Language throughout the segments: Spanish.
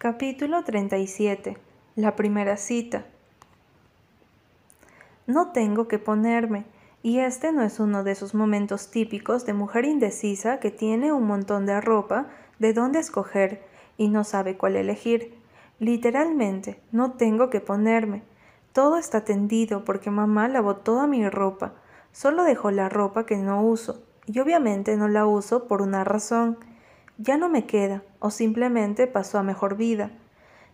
Capítulo 37. La primera cita. No tengo que ponerme, y este no es uno de esos momentos típicos de mujer indecisa que tiene un montón de ropa de dónde escoger y no sabe cuál elegir. Literalmente, no tengo que ponerme. Todo está tendido porque mamá lavó toda mi ropa. Solo dejó la ropa que no uso, y obviamente no la uso por una razón ya no me queda o simplemente pasó a mejor vida.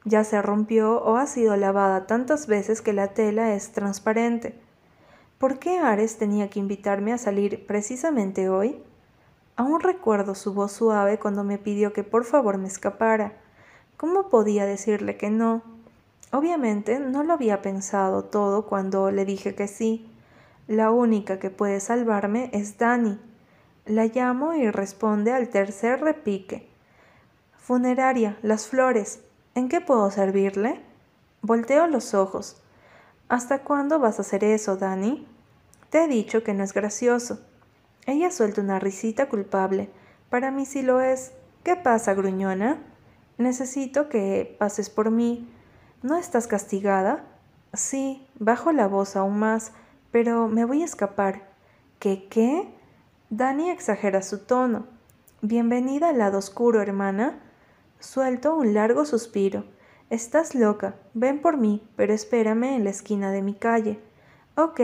Ya se rompió o ha sido lavada tantas veces que la tela es transparente. ¿Por qué Ares tenía que invitarme a salir precisamente hoy? Aún recuerdo su voz suave cuando me pidió que por favor me escapara. ¿Cómo podía decirle que no? Obviamente no lo había pensado todo cuando le dije que sí. La única que puede salvarme es Dani. La llamo y responde al tercer repique. Funeraria, las flores. ¿En qué puedo servirle? Volteo los ojos. ¿Hasta cuándo vas a hacer eso, Dani? Te he dicho que no es gracioso. Ella suelta una risita culpable. Para mí sí lo es. ¿Qué pasa, gruñona? Necesito que pases por mí. ¿No estás castigada? Sí, bajo la voz aún más, pero me voy a escapar. ¿Qué qué? Dani exagera su tono. Bienvenida al lado oscuro, hermana. Suelto un largo suspiro. Estás loca. Ven por mí, pero espérame en la esquina de mi calle. Ok,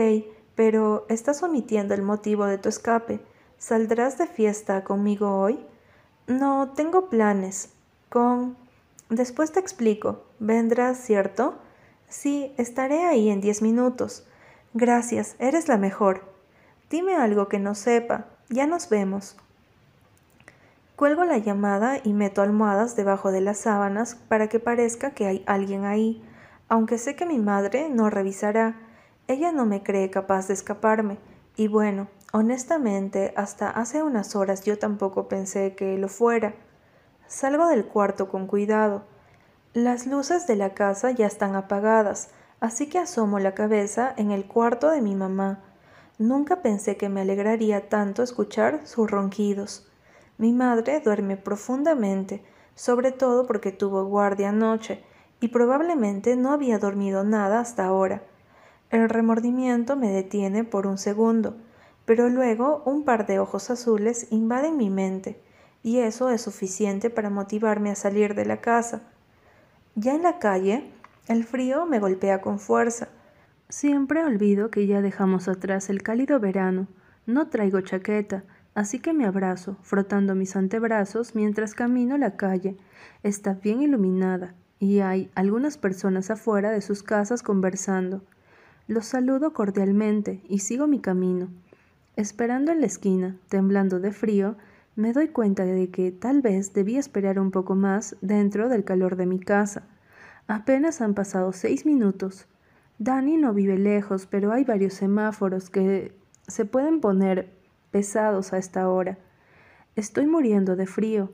pero estás omitiendo el motivo de tu escape. ¿Saldrás de fiesta conmigo hoy? No, tengo planes. Con... Después te explico. ¿Vendrás, cierto? Sí, estaré ahí en diez minutos. Gracias, eres la mejor. Dime algo que no sepa. Ya nos vemos. Cuelgo la llamada y meto almohadas debajo de las sábanas para que parezca que hay alguien ahí, aunque sé que mi madre no revisará. Ella no me cree capaz de escaparme, y bueno, honestamente, hasta hace unas horas yo tampoco pensé que lo fuera. Salgo del cuarto con cuidado. Las luces de la casa ya están apagadas, así que asomo la cabeza en el cuarto de mi mamá. Nunca pensé que me alegraría tanto escuchar sus ronquidos. Mi madre duerme profundamente, sobre todo porque tuvo guardia anoche y probablemente no había dormido nada hasta ahora. El remordimiento me detiene por un segundo, pero luego un par de ojos azules invaden mi mente, y eso es suficiente para motivarme a salir de la casa. Ya en la calle, el frío me golpea con fuerza, Siempre olvido que ya dejamos atrás el cálido verano. No traigo chaqueta, así que me abrazo, frotando mis antebrazos mientras camino la calle. Está bien iluminada y hay algunas personas afuera de sus casas conversando. Los saludo cordialmente y sigo mi camino. Esperando en la esquina, temblando de frío, me doy cuenta de que tal vez debía esperar un poco más dentro del calor de mi casa. Apenas han pasado seis minutos. Dani no vive lejos, pero hay varios semáforos que se pueden poner pesados a esta hora. Estoy muriendo de frío.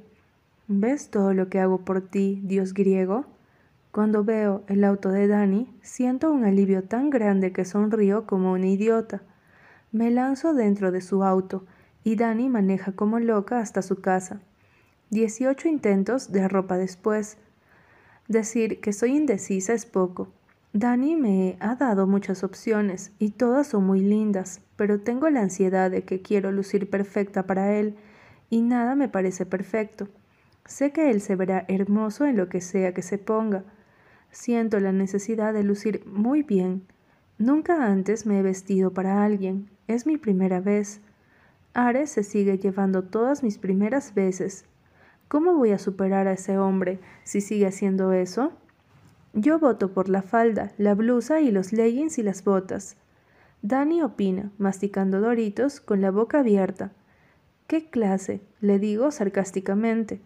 ¿Ves todo lo que hago por ti, Dios griego? Cuando veo el auto de Dani, siento un alivio tan grande que sonrío como una idiota. Me lanzo dentro de su auto y Dani maneja como loca hasta su casa. Dieciocho intentos de ropa después. Decir que soy indecisa es poco. Dani me ha dado muchas opciones y todas son muy lindas, pero tengo la ansiedad de que quiero lucir perfecta para él y nada me parece perfecto. Sé que él se verá hermoso en lo que sea que se ponga. Siento la necesidad de lucir muy bien. Nunca antes me he vestido para alguien. Es mi primera vez. Ares se sigue llevando todas mis primeras veces. ¿Cómo voy a superar a ese hombre si sigue haciendo eso? Yo voto por la falda, la blusa y los leggings y las botas. Dani opina, masticando doritos con la boca abierta. ¿Qué clase? le digo sarcásticamente.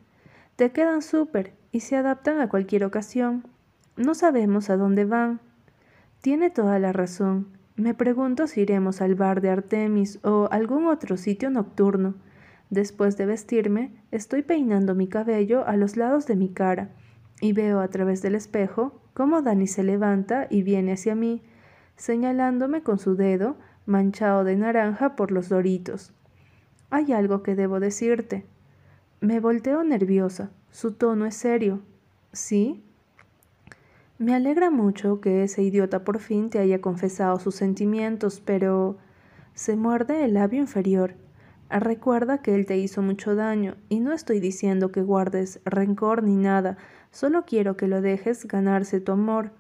Te quedan súper y se adaptan a cualquier ocasión. No sabemos a dónde van. Tiene toda la razón. Me pregunto si iremos al bar de Artemis o algún otro sitio nocturno. Después de vestirme, estoy peinando mi cabello a los lados de mi cara y veo a través del espejo cómo Dani se levanta y viene hacia mí, señalándome con su dedo manchado de naranja por los doritos. Hay algo que debo decirte. Me volteo nerviosa. Su tono es serio. ¿Sí? Me alegra mucho que ese idiota por fin te haya confesado sus sentimientos, pero se muerde el labio inferior. Recuerda que él te hizo mucho daño, y no estoy diciendo que guardes rencor ni nada, solo quiero que lo dejes ganarse tu amor.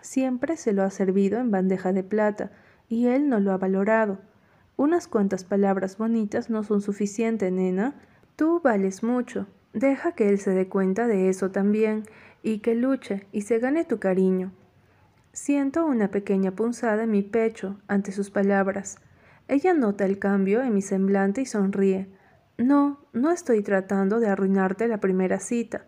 Siempre se lo ha servido en bandeja de plata, y él no lo ha valorado. Unas cuantas palabras bonitas no son suficientes, nena. Tú vales mucho. Deja que él se dé cuenta de eso también, y que luche y se gane tu cariño. Siento una pequeña punzada en mi pecho ante sus palabras. Ella nota el cambio en mi semblante y sonríe. No, no estoy tratando de arruinarte la primera cita.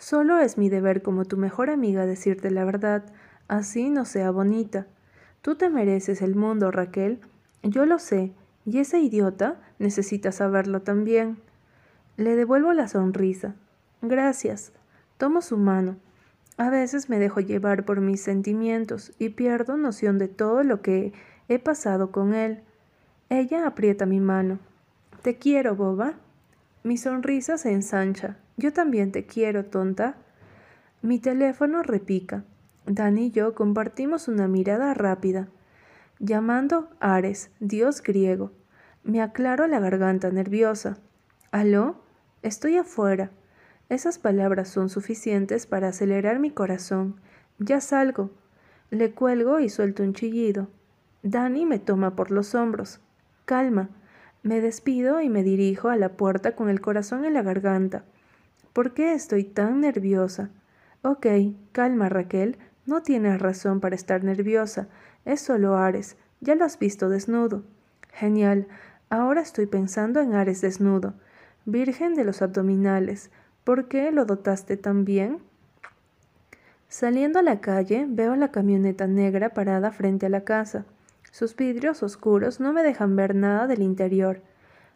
Solo es mi deber como tu mejor amiga decirte la verdad, así no sea bonita. Tú te mereces el mundo, Raquel. Yo lo sé, y ese idiota necesita saberlo también. Le devuelvo la sonrisa. Gracias. Tomo su mano. A veces me dejo llevar por mis sentimientos y pierdo noción de todo lo que he pasado con él. Ella aprieta mi mano. Te quiero, boba. Mi sonrisa se ensancha. Yo también te quiero, tonta. Mi teléfono repica. Dani y yo compartimos una mirada rápida. Llamando Ares, dios griego. Me aclaro la garganta nerviosa. ¿Aló? Estoy afuera. Esas palabras son suficientes para acelerar mi corazón. Ya salgo. Le cuelgo y suelto un chillido. Dani me toma por los hombros. Calma. Me despido y me dirijo a la puerta con el corazón en la garganta. ¿Por qué estoy tan nerviosa? Ok, calma Raquel, no tienes razón para estar nerviosa. Es solo Ares. Ya lo has visto desnudo. Genial. Ahora estoy pensando en Ares desnudo. Virgen de los abdominales. ¿Por qué lo dotaste tan bien? Saliendo a la calle, veo la camioneta negra parada frente a la casa. Sus vidrios oscuros no me dejan ver nada del interior.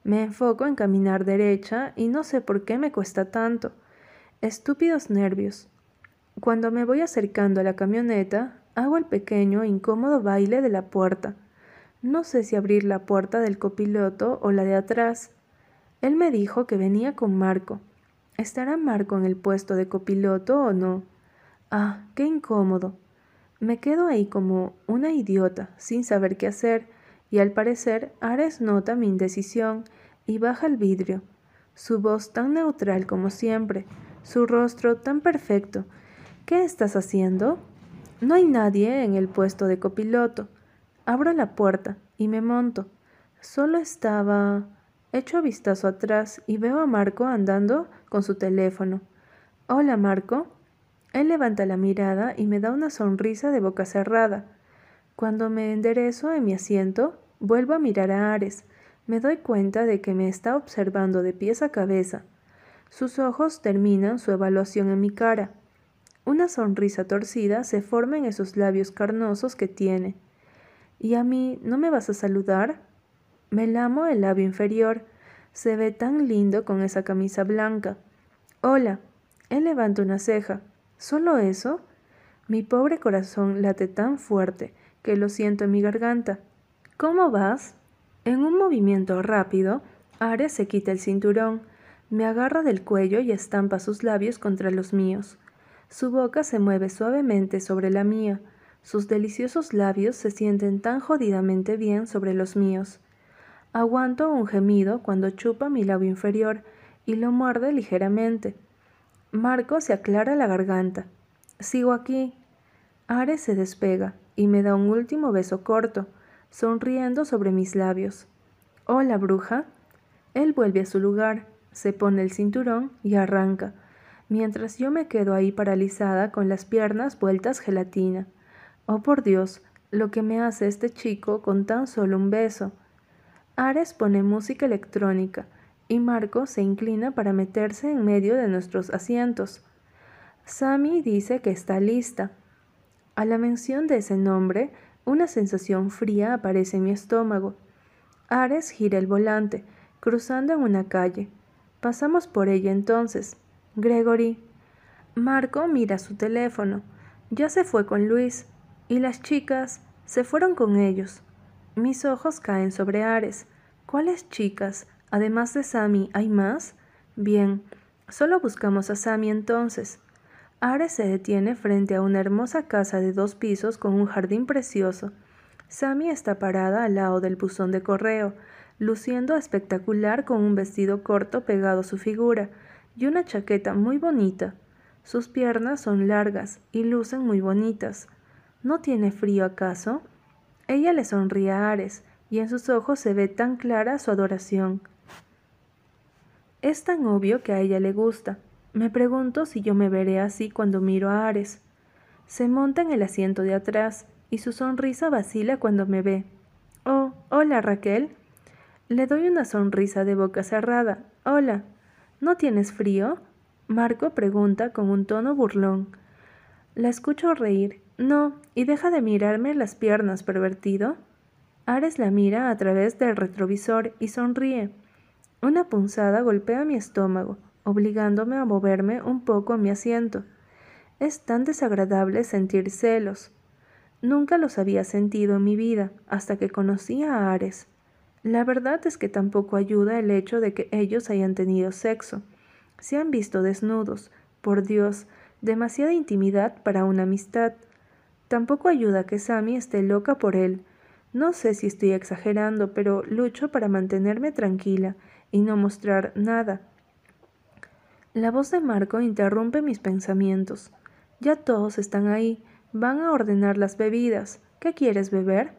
Me enfoco en caminar derecha y no sé por qué me cuesta tanto. Estúpidos nervios. Cuando me voy acercando a la camioneta, hago el pequeño incómodo baile de la puerta. No sé si abrir la puerta del copiloto o la de atrás. Él me dijo que venía con Marco. ¿Estará Marco en el puesto de copiloto o no? Ah, qué incómodo. Me quedo ahí como una idiota, sin saber qué hacer, y al parecer Ares nota mi indecisión y baja el vidrio. Su voz tan neutral como siempre, su rostro tan perfecto. ¿Qué estás haciendo? No hay nadie en el puesto de copiloto. Abro la puerta y me monto. Solo estaba... Echo vistazo atrás y veo a Marco andando con su teléfono. Hola, Marco. Él levanta la mirada y me da una sonrisa de boca cerrada. Cuando me enderezo en mi asiento, vuelvo a mirar a Ares. Me doy cuenta de que me está observando de pies a cabeza. Sus ojos terminan su evaluación en mi cara. Una sonrisa torcida se forma en esos labios carnosos que tiene. ¿Y a mí no me vas a saludar? Me lamo el labio inferior. Se ve tan lindo con esa camisa blanca. Hola. Él levanta una ceja. ¿Solo eso? Mi pobre corazón late tan fuerte que lo siento en mi garganta. ¿Cómo vas? En un movimiento rápido, Ares se quita el cinturón, me agarra del cuello y estampa sus labios contra los míos. Su boca se mueve suavemente sobre la mía. Sus deliciosos labios se sienten tan jodidamente bien sobre los míos. Aguanto un gemido cuando chupa mi labio inferior y lo muerde ligeramente. Marco se aclara la garganta. Sigo aquí. Ares se despega y me da un último beso corto, sonriendo sobre mis labios. Hola, bruja. Él vuelve a su lugar, se pone el cinturón y arranca, mientras yo me quedo ahí paralizada con las piernas vueltas gelatina. Oh por Dios, lo que me hace este chico con tan solo un beso. Ares pone música electrónica y Marco se inclina para meterse en medio de nuestros asientos. Sammy dice que está lista. A la mención de ese nombre, una sensación fría aparece en mi estómago. Ares gira el volante, cruzando en una calle. Pasamos por ella entonces. Gregory. Marco mira su teléfono. Ya se fue con Luis. Y las chicas se fueron con ellos. Mis ojos caen sobre Ares. ¿Cuáles chicas? Además de Sammy, ¿hay más? Bien, solo buscamos a Sammy entonces. Ares se detiene frente a una hermosa casa de dos pisos con un jardín precioso. Sammy está parada al lado del buzón de correo, luciendo espectacular con un vestido corto pegado a su figura y una chaqueta muy bonita. Sus piernas son largas y lucen muy bonitas. ¿No tiene frío acaso? Ella le sonríe a Ares y en sus ojos se ve tan clara su adoración. Es tan obvio que a ella le gusta. Me pregunto si yo me veré así cuando miro a Ares. Se monta en el asiento de atrás y su sonrisa vacila cuando me ve. Oh, hola Raquel. Le doy una sonrisa de boca cerrada. Hola. ¿No tienes frío? Marco pregunta con un tono burlón. La escucho reír. No, y deja de mirarme las piernas, pervertido. Ares la mira a través del retrovisor y sonríe. Una punzada golpea mi estómago, obligándome a moverme un poco en mi asiento. Es tan desagradable sentir celos. Nunca los había sentido en mi vida hasta que conocí a Ares. La verdad es que tampoco ayuda el hecho de que ellos hayan tenido sexo. Se han visto desnudos. Por Dios, demasiada intimidad para una amistad. Tampoco ayuda que Sammy esté loca por él. No sé si estoy exagerando, pero lucho para mantenerme tranquila y no mostrar nada. La voz de Marco interrumpe mis pensamientos. Ya todos están ahí. Van a ordenar las bebidas. ¿Qué quieres beber?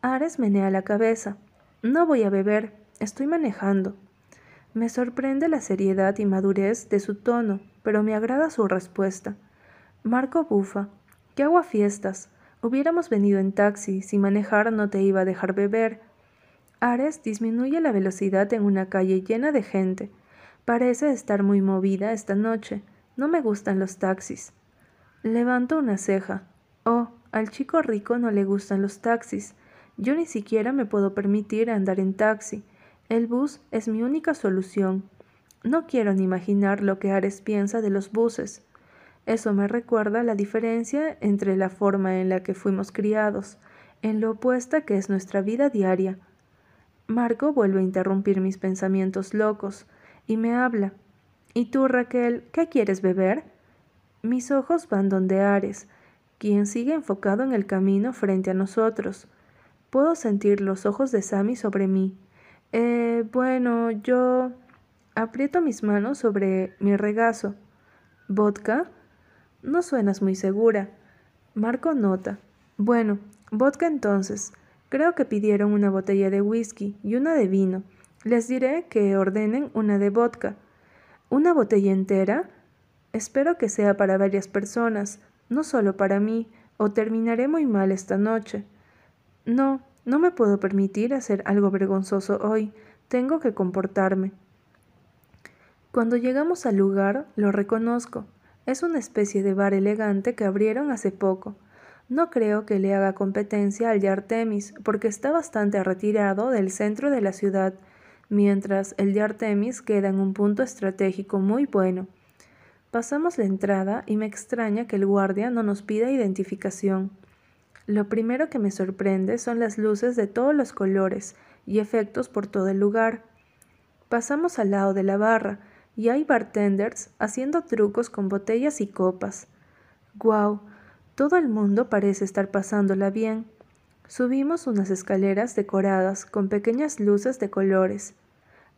Ares menea la cabeza. No voy a beber. Estoy manejando. Me sorprende la seriedad y madurez de su tono, pero me agrada su respuesta. Marco bufa. ¿Qué hago a fiestas? Hubiéramos venido en taxi, si manejar no te iba a dejar beber. Ares disminuye la velocidad en una calle llena de gente. Parece estar muy movida esta noche. No me gustan los taxis. Levanto una ceja. Oh, al chico rico no le gustan los taxis. Yo ni siquiera me puedo permitir andar en taxi. El bus es mi única solución. No quiero ni imaginar lo que Ares piensa de los buses. Eso me recuerda la diferencia entre la forma en la que fuimos criados, en lo opuesta que es nuestra vida diaria. Marco vuelve a interrumpir mis pensamientos locos y me habla. ¿Y tú, Raquel, qué quieres beber? Mis ojos van donde Ares, quien sigue enfocado en el camino frente a nosotros. Puedo sentir los ojos de Sammy sobre mí. Eh, bueno, yo... Aprieto mis manos sobre mi regazo. ¿Vodka? No suenas muy segura. Marco nota. Bueno, vodka entonces. Creo que pidieron una botella de whisky y una de vino. Les diré que ordenen una de vodka. ¿Una botella entera? Espero que sea para varias personas, no solo para mí, o terminaré muy mal esta noche. No, no me puedo permitir hacer algo vergonzoso hoy. Tengo que comportarme. Cuando llegamos al lugar, lo reconozco. Es una especie de bar elegante que abrieron hace poco. No creo que le haga competencia al de Artemis, porque está bastante retirado del centro de la ciudad, mientras el de Artemis queda en un punto estratégico muy bueno. Pasamos la entrada y me extraña que el guardia no nos pida identificación. Lo primero que me sorprende son las luces de todos los colores y efectos por todo el lugar. Pasamos al lado de la barra y hay bartenders haciendo trucos con botellas y copas. ¡Guau! Todo el mundo parece estar pasándola bien. Subimos unas escaleras decoradas con pequeñas luces de colores.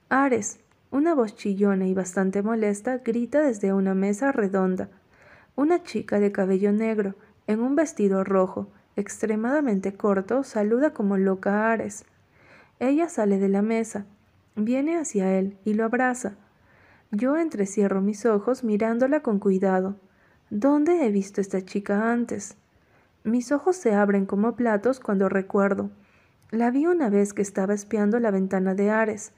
Ares, una voz chillona y bastante molesta, grita desde una mesa redonda. Una chica de cabello negro, en un vestido rojo, extremadamente corto, saluda como loca a Ares. Ella sale de la mesa, viene hacia él y lo abraza. Yo entrecierro mis ojos mirándola con cuidado. ¿Dónde he visto esta chica antes? Mis ojos se abren como platos cuando recuerdo. La vi una vez que estaba espiando la ventana de Ares.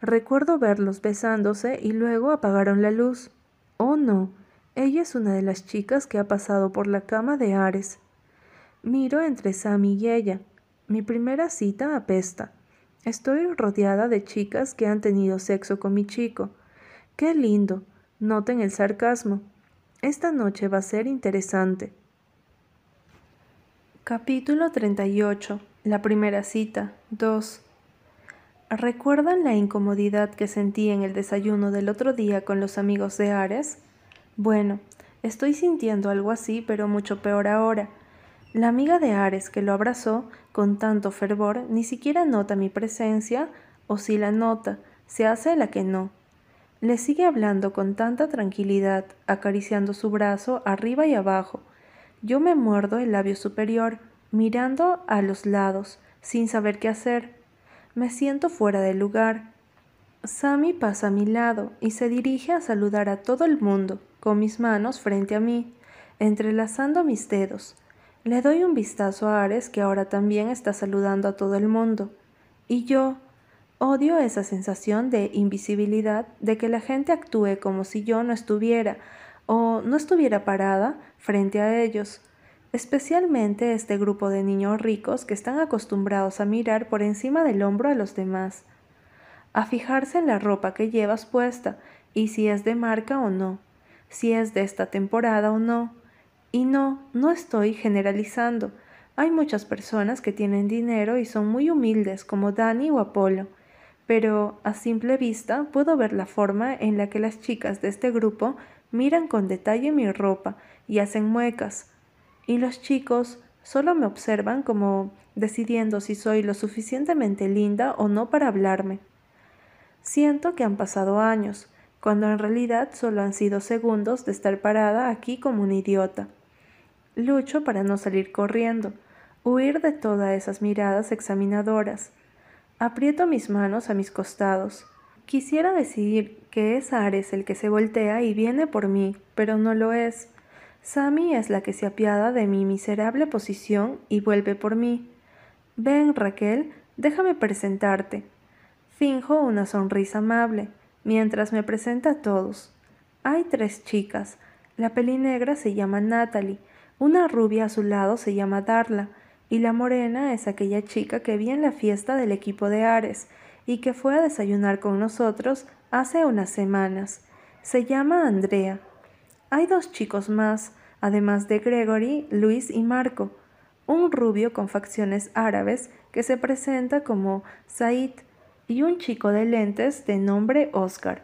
Recuerdo verlos besándose y luego apagaron la luz. Oh no, ella es una de las chicas que ha pasado por la cama de Ares. Miro entre Sammy y ella. Mi primera cita apesta. Estoy rodeada de chicas que han tenido sexo con mi chico. ¡Qué lindo! Noten el sarcasmo. Esta noche va a ser interesante. Capítulo 38. La primera cita. 2. ¿Recuerdan la incomodidad que sentí en el desayuno del otro día con los amigos de Ares? Bueno, Estoy sintiendo algo así, pero mucho peor ahora. La amiga de Ares que lo abrazó con tanto fervor ni siquiera nota mi presencia, o si la nota, se hace la que no. Le sigue hablando con tanta tranquilidad, acariciando su brazo arriba y abajo. Yo me muerdo el labio superior, mirando a los lados, sin saber qué hacer. Me siento fuera del lugar. Sammy pasa a mi lado y se dirige a saludar a todo el mundo, con mis manos frente a mí, entrelazando mis dedos. Le doy un vistazo a Ares que ahora también está saludando a todo el mundo. Y yo odio esa sensación de invisibilidad, de que la gente actúe como si yo no estuviera o no estuviera parada frente a ellos, especialmente este grupo de niños ricos que están acostumbrados a mirar por encima del hombro a los demás, a fijarse en la ropa que llevas puesta y si es de marca o no, si es de esta temporada o no, y no, no estoy generalizando. Hay muchas personas que tienen dinero y son muy humildes, como Dani o Apolo, pero a simple vista puedo ver la forma en la que las chicas de este grupo miran con detalle mi ropa y hacen muecas, y los chicos solo me observan como decidiendo si soy lo suficientemente linda o no para hablarme. Siento que han pasado años, cuando en realidad solo han sido segundos de estar parada aquí como un idiota. Lucho para no salir corriendo, huir de todas esas miradas examinadoras. Aprieto mis manos a mis costados. Quisiera decidir que es Ares el que se voltea y viene por mí, pero no lo es. Sammy es la que se apiada de mi miserable posición y vuelve por mí. Ven, Raquel, déjame presentarte. Finjo una sonrisa amable, mientras me presenta a todos. Hay tres chicas. La pelinegra se llama Natalie, una rubia a su lado se llama Darla, y la morena es aquella chica que vi en la fiesta del equipo de Ares y que fue a desayunar con nosotros hace unas semanas. Se llama Andrea. Hay dos chicos más, además de Gregory, Luis y Marco, un rubio con facciones árabes que se presenta como Said y un chico de lentes de nombre Oscar.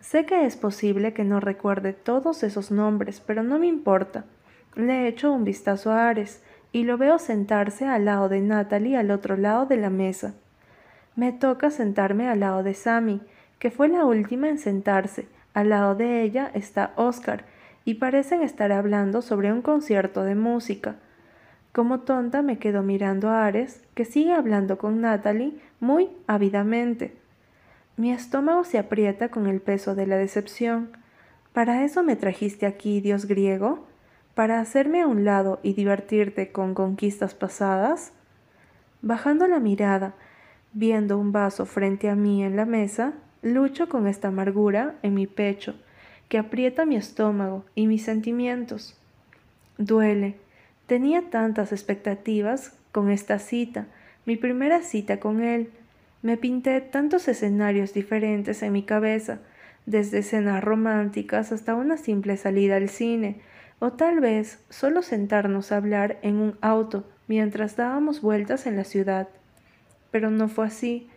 Sé que es posible que no recuerde todos esos nombres, pero no me importa. Le echo un vistazo a Ares y lo veo sentarse al lado de Natalie al otro lado de la mesa. Me toca sentarme al lado de Sammy, que fue la última en sentarse. Al lado de ella está Oscar, y parecen estar hablando sobre un concierto de música. Como tonta me quedo mirando a Ares, que sigue hablando con Natalie muy ávidamente. Mi estómago se aprieta con el peso de la decepción. ¿Para eso me trajiste aquí, dios griego? para hacerme a un lado y divertirte con conquistas pasadas? Bajando la mirada, viendo un vaso frente a mí en la mesa, lucho con esta amargura en mi pecho, que aprieta mi estómago y mis sentimientos. Duele. Tenía tantas expectativas con esta cita, mi primera cita con él. Me pinté tantos escenarios diferentes en mi cabeza, desde escenas románticas hasta una simple salida al cine, o tal vez solo sentarnos a hablar en un auto mientras dábamos vueltas en la ciudad. Pero no fue así.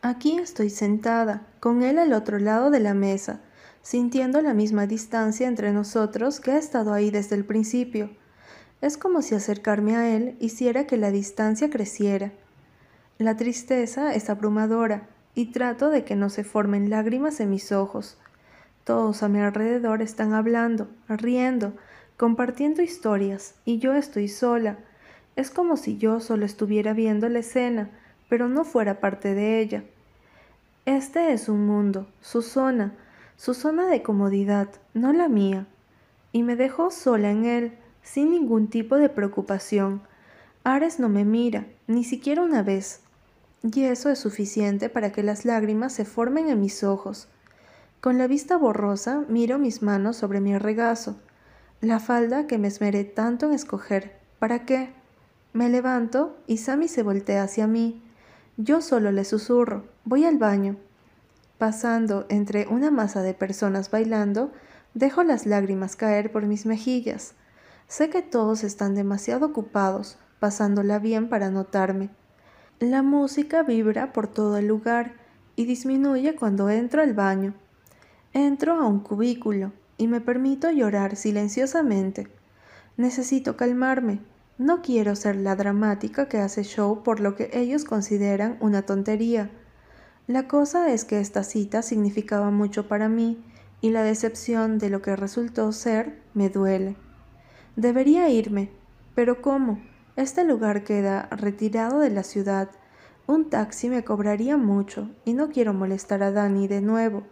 Aquí estoy sentada, con él al otro lado de la mesa, sintiendo la misma distancia entre nosotros que ha estado ahí desde el principio. Es como si acercarme a él hiciera que la distancia creciera. La tristeza es abrumadora y trato de que no se formen lágrimas en mis ojos. Todos a mi alrededor están hablando, riendo, compartiendo historias, y yo estoy sola. Es como si yo solo estuviera viendo la escena, pero no fuera parte de ella. Este es un mundo, su zona, su zona de comodidad, no la mía. Y me dejó sola en él, sin ningún tipo de preocupación. Ares no me mira, ni siquiera una vez. Y eso es suficiente para que las lágrimas se formen en mis ojos. Con la vista borrosa miro mis manos sobre mi regazo la falda que me esmeré tanto en escoger. ¿Para qué? Me levanto y Sammy se voltea hacia mí. Yo solo le susurro, voy al baño. Pasando entre una masa de personas bailando, dejo las lágrimas caer por mis mejillas. Sé que todos están demasiado ocupados, pasándola bien para notarme. La música vibra por todo el lugar y disminuye cuando entro al baño. Entro a un cubículo, y me permito llorar silenciosamente. Necesito calmarme. No quiero ser la dramática que hace show por lo que ellos consideran una tontería. La cosa es que esta cita significaba mucho para mí y la decepción de lo que resultó ser me duele. Debería irme, pero ¿cómo? Este lugar queda retirado de la ciudad. Un taxi me cobraría mucho y no quiero molestar a Dani de nuevo.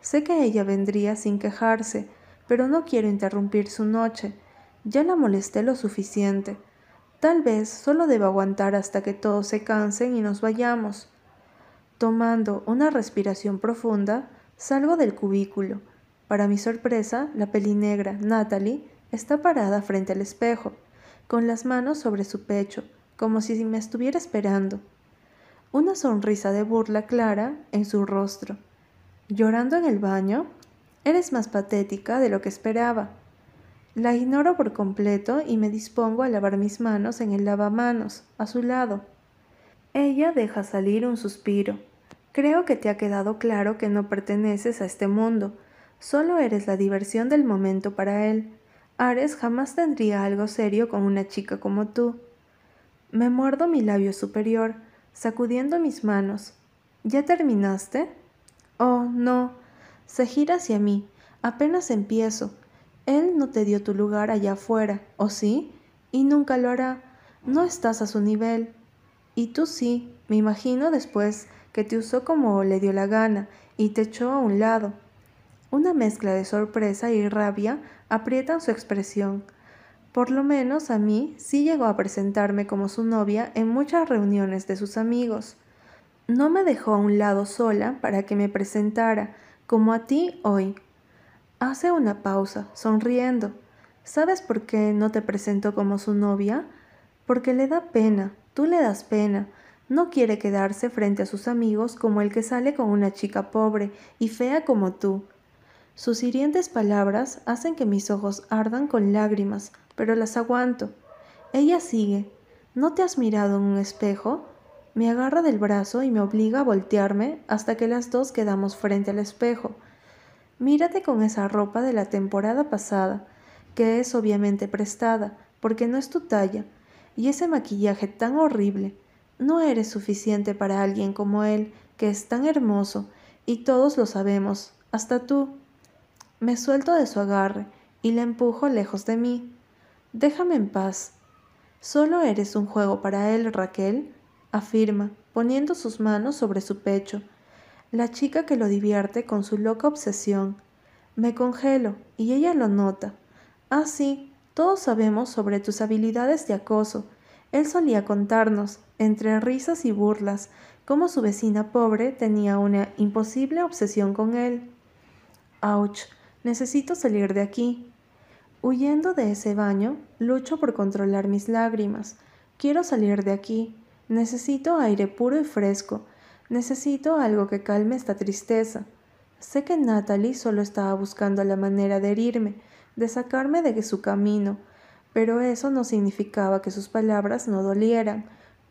Sé que ella vendría sin quejarse, pero no quiero interrumpir su noche. Ya la molesté lo suficiente. Tal vez solo deba aguantar hasta que todos se cansen y nos vayamos. Tomando una respiración profunda, salgo del cubículo. Para mi sorpresa, la pelinegra, Natalie, está parada frente al espejo, con las manos sobre su pecho, como si me estuviera esperando. Una sonrisa de burla clara en su rostro. ¿Llorando en el baño? Eres más patética de lo que esperaba. La ignoro por completo y me dispongo a lavar mis manos en el lavamanos, a su lado. Ella deja salir un suspiro. Creo que te ha quedado claro que no perteneces a este mundo, solo eres la diversión del momento para él. Ares jamás tendría algo serio con una chica como tú. Me muerdo mi labio superior, sacudiendo mis manos. ¿Ya terminaste? Oh, no. Se gira hacia mí. Apenas empiezo. Él no te dio tu lugar allá afuera, ¿o sí? Y nunca lo hará. No estás a su nivel. Y tú sí, me imagino después que te usó como le dio la gana y te echó a un lado. Una mezcla de sorpresa y rabia aprietan su expresión. Por lo menos a mí sí llegó a presentarme como su novia en muchas reuniones de sus amigos. No me dejó a un lado sola para que me presentara, como a ti hoy. Hace una pausa, sonriendo. ¿Sabes por qué no te presento como su novia? Porque le da pena, tú le das pena. No quiere quedarse frente a sus amigos como el que sale con una chica pobre y fea como tú. Sus hirientes palabras hacen que mis ojos ardan con lágrimas, pero las aguanto. Ella sigue. ¿No te has mirado en un espejo? Me agarra del brazo y me obliga a voltearme hasta que las dos quedamos frente al espejo. Mírate con esa ropa de la temporada pasada, que es obviamente prestada, porque no es tu talla, y ese maquillaje tan horrible. No eres suficiente para alguien como él, que es tan hermoso, y todos lo sabemos, hasta tú. Me suelto de su agarre y le empujo lejos de mí. Déjame en paz. Solo eres un juego para él, Raquel, afirma, poniendo sus manos sobre su pecho la chica que lo divierte con su loca obsesión. Me congelo y ella lo nota. Ah, sí, todos sabemos sobre tus habilidades de acoso. Él solía contarnos, entre risas y burlas, cómo su vecina pobre tenía una imposible obsesión con él. Ouch, necesito salir de aquí. Huyendo de ese baño, lucho por controlar mis lágrimas. Quiero salir de aquí. Necesito aire puro y fresco. Necesito algo que calme esta tristeza. Sé que Natalie solo estaba buscando la manera de herirme, de sacarme de su camino, pero eso no significaba que sus palabras no dolieran,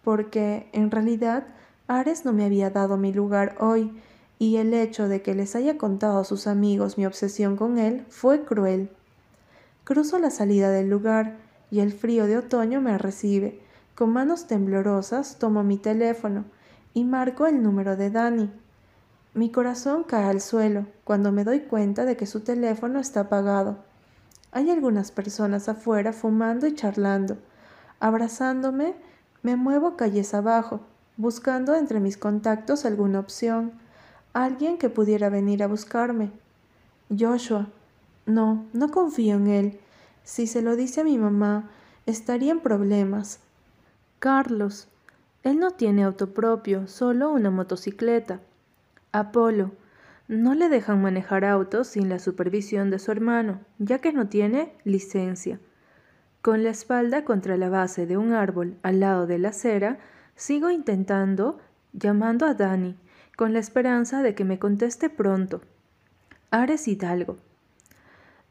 porque, en realidad, Ares no me había dado mi lugar hoy, y el hecho de que les haya contado a sus amigos mi obsesión con él fue cruel. Cruzo la salida del lugar, y el frío de otoño me recibe. Con manos temblorosas tomo mi teléfono, y marco el número de Dani. Mi corazón cae al suelo cuando me doy cuenta de que su teléfono está apagado. Hay algunas personas afuera fumando y charlando. Abrazándome, me muevo calles abajo, buscando entre mis contactos alguna opción, alguien que pudiera venir a buscarme. Joshua. No, no confío en él. Si se lo dice a mi mamá, estaría en problemas. Carlos. Él no tiene auto propio, solo una motocicleta. Apolo. No le dejan manejar autos sin la supervisión de su hermano, ya que no tiene licencia. Con la espalda contra la base de un árbol al lado de la acera, sigo intentando, llamando a Dani, con la esperanza de que me conteste pronto. Ares Hidalgo.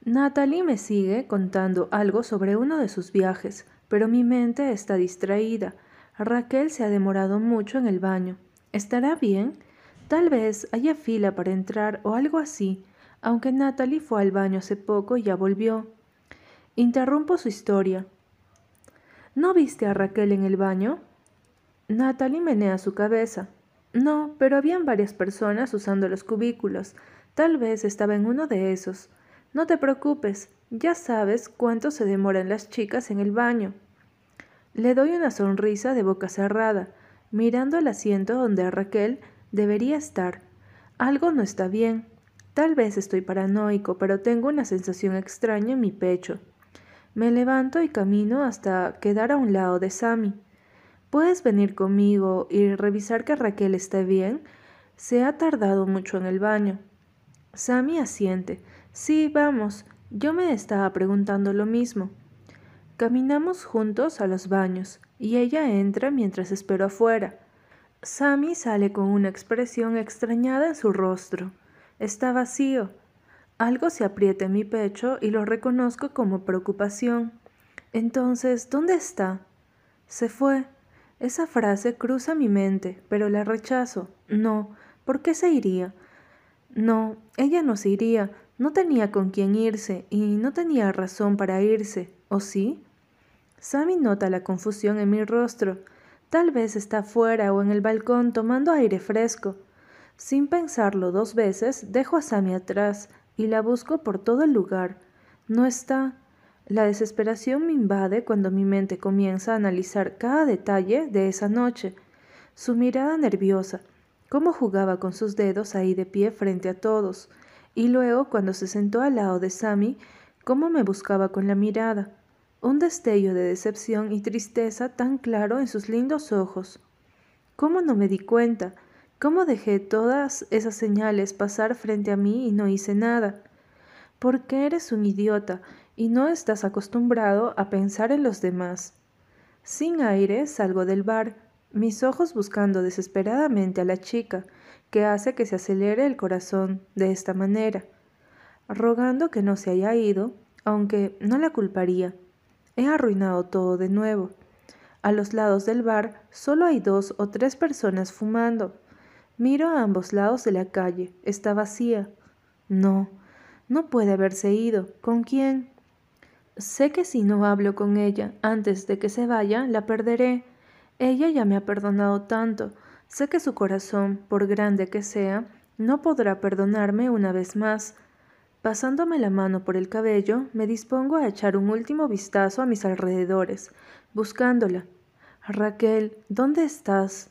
Natalie me sigue contando algo sobre uno de sus viajes, pero mi mente está distraída Raquel se ha demorado mucho en el baño. ¿Estará bien? Tal vez haya fila para entrar o algo así. aunque Natalie fue al baño hace poco y ya volvió. Interrumpo su historia. ¿No viste a Raquel en el baño? Natalie menea su cabeza. No, pero habían varias personas usando los cubículos. Tal vez estaba en uno de esos. No te preocupes, ya sabes cuánto se demoran las chicas en el baño. Le doy una sonrisa de boca cerrada, mirando el asiento donde Raquel debería estar. Algo no está bien. Tal vez estoy paranoico, pero tengo una sensación extraña en mi pecho. Me levanto y camino hasta quedar a un lado de Sammy. ¿Puedes venir conmigo y revisar que Raquel esté bien? Se ha tardado mucho en el baño. Sammy asiente. Sí, vamos. Yo me estaba preguntando lo mismo. Caminamos juntos a los baños y ella entra mientras espero afuera. Sammy sale con una expresión extrañada en su rostro. Está vacío. Algo se aprieta en mi pecho y lo reconozco como preocupación. Entonces, ¿dónde está? Se fue. Esa frase cruza mi mente, pero la rechazo. No, ¿por qué se iría? No, ella no se iría, no tenía con quién irse y no tenía razón para irse, ¿o sí? Sammy nota la confusión en mi rostro. Tal vez está fuera o en el balcón tomando aire fresco. Sin pensarlo dos veces, dejo a Sammy atrás y la busco por todo el lugar. No está. La desesperación me invade cuando mi mente comienza a analizar cada detalle de esa noche. Su mirada nerviosa, cómo jugaba con sus dedos ahí de pie frente a todos, y luego cuando se sentó al lado de Sammy, cómo me buscaba con la mirada, un destello de decepción y tristeza tan claro en sus lindos ojos. ¿Cómo no me di cuenta? ¿Cómo dejé todas esas señales pasar frente a mí y no hice nada? Porque eres un idiota y no estás acostumbrado a pensar en los demás. Sin aire salgo del bar, mis ojos buscando desesperadamente a la chica, que hace que se acelere el corazón de esta manera, rogando que no se haya ido, aunque no la culparía. He arruinado todo de nuevo. A los lados del bar solo hay dos o tres personas fumando. Miro a ambos lados de la calle. Está vacía. No, no puede haberse ido. ¿Con quién? Sé que si no hablo con ella antes de que se vaya, la perderé. Ella ya me ha perdonado tanto. Sé que su corazón, por grande que sea, no podrá perdonarme una vez más. Pasándome la mano por el cabello, me dispongo a echar un último vistazo a mis alrededores, buscándola. Raquel, ¿dónde estás?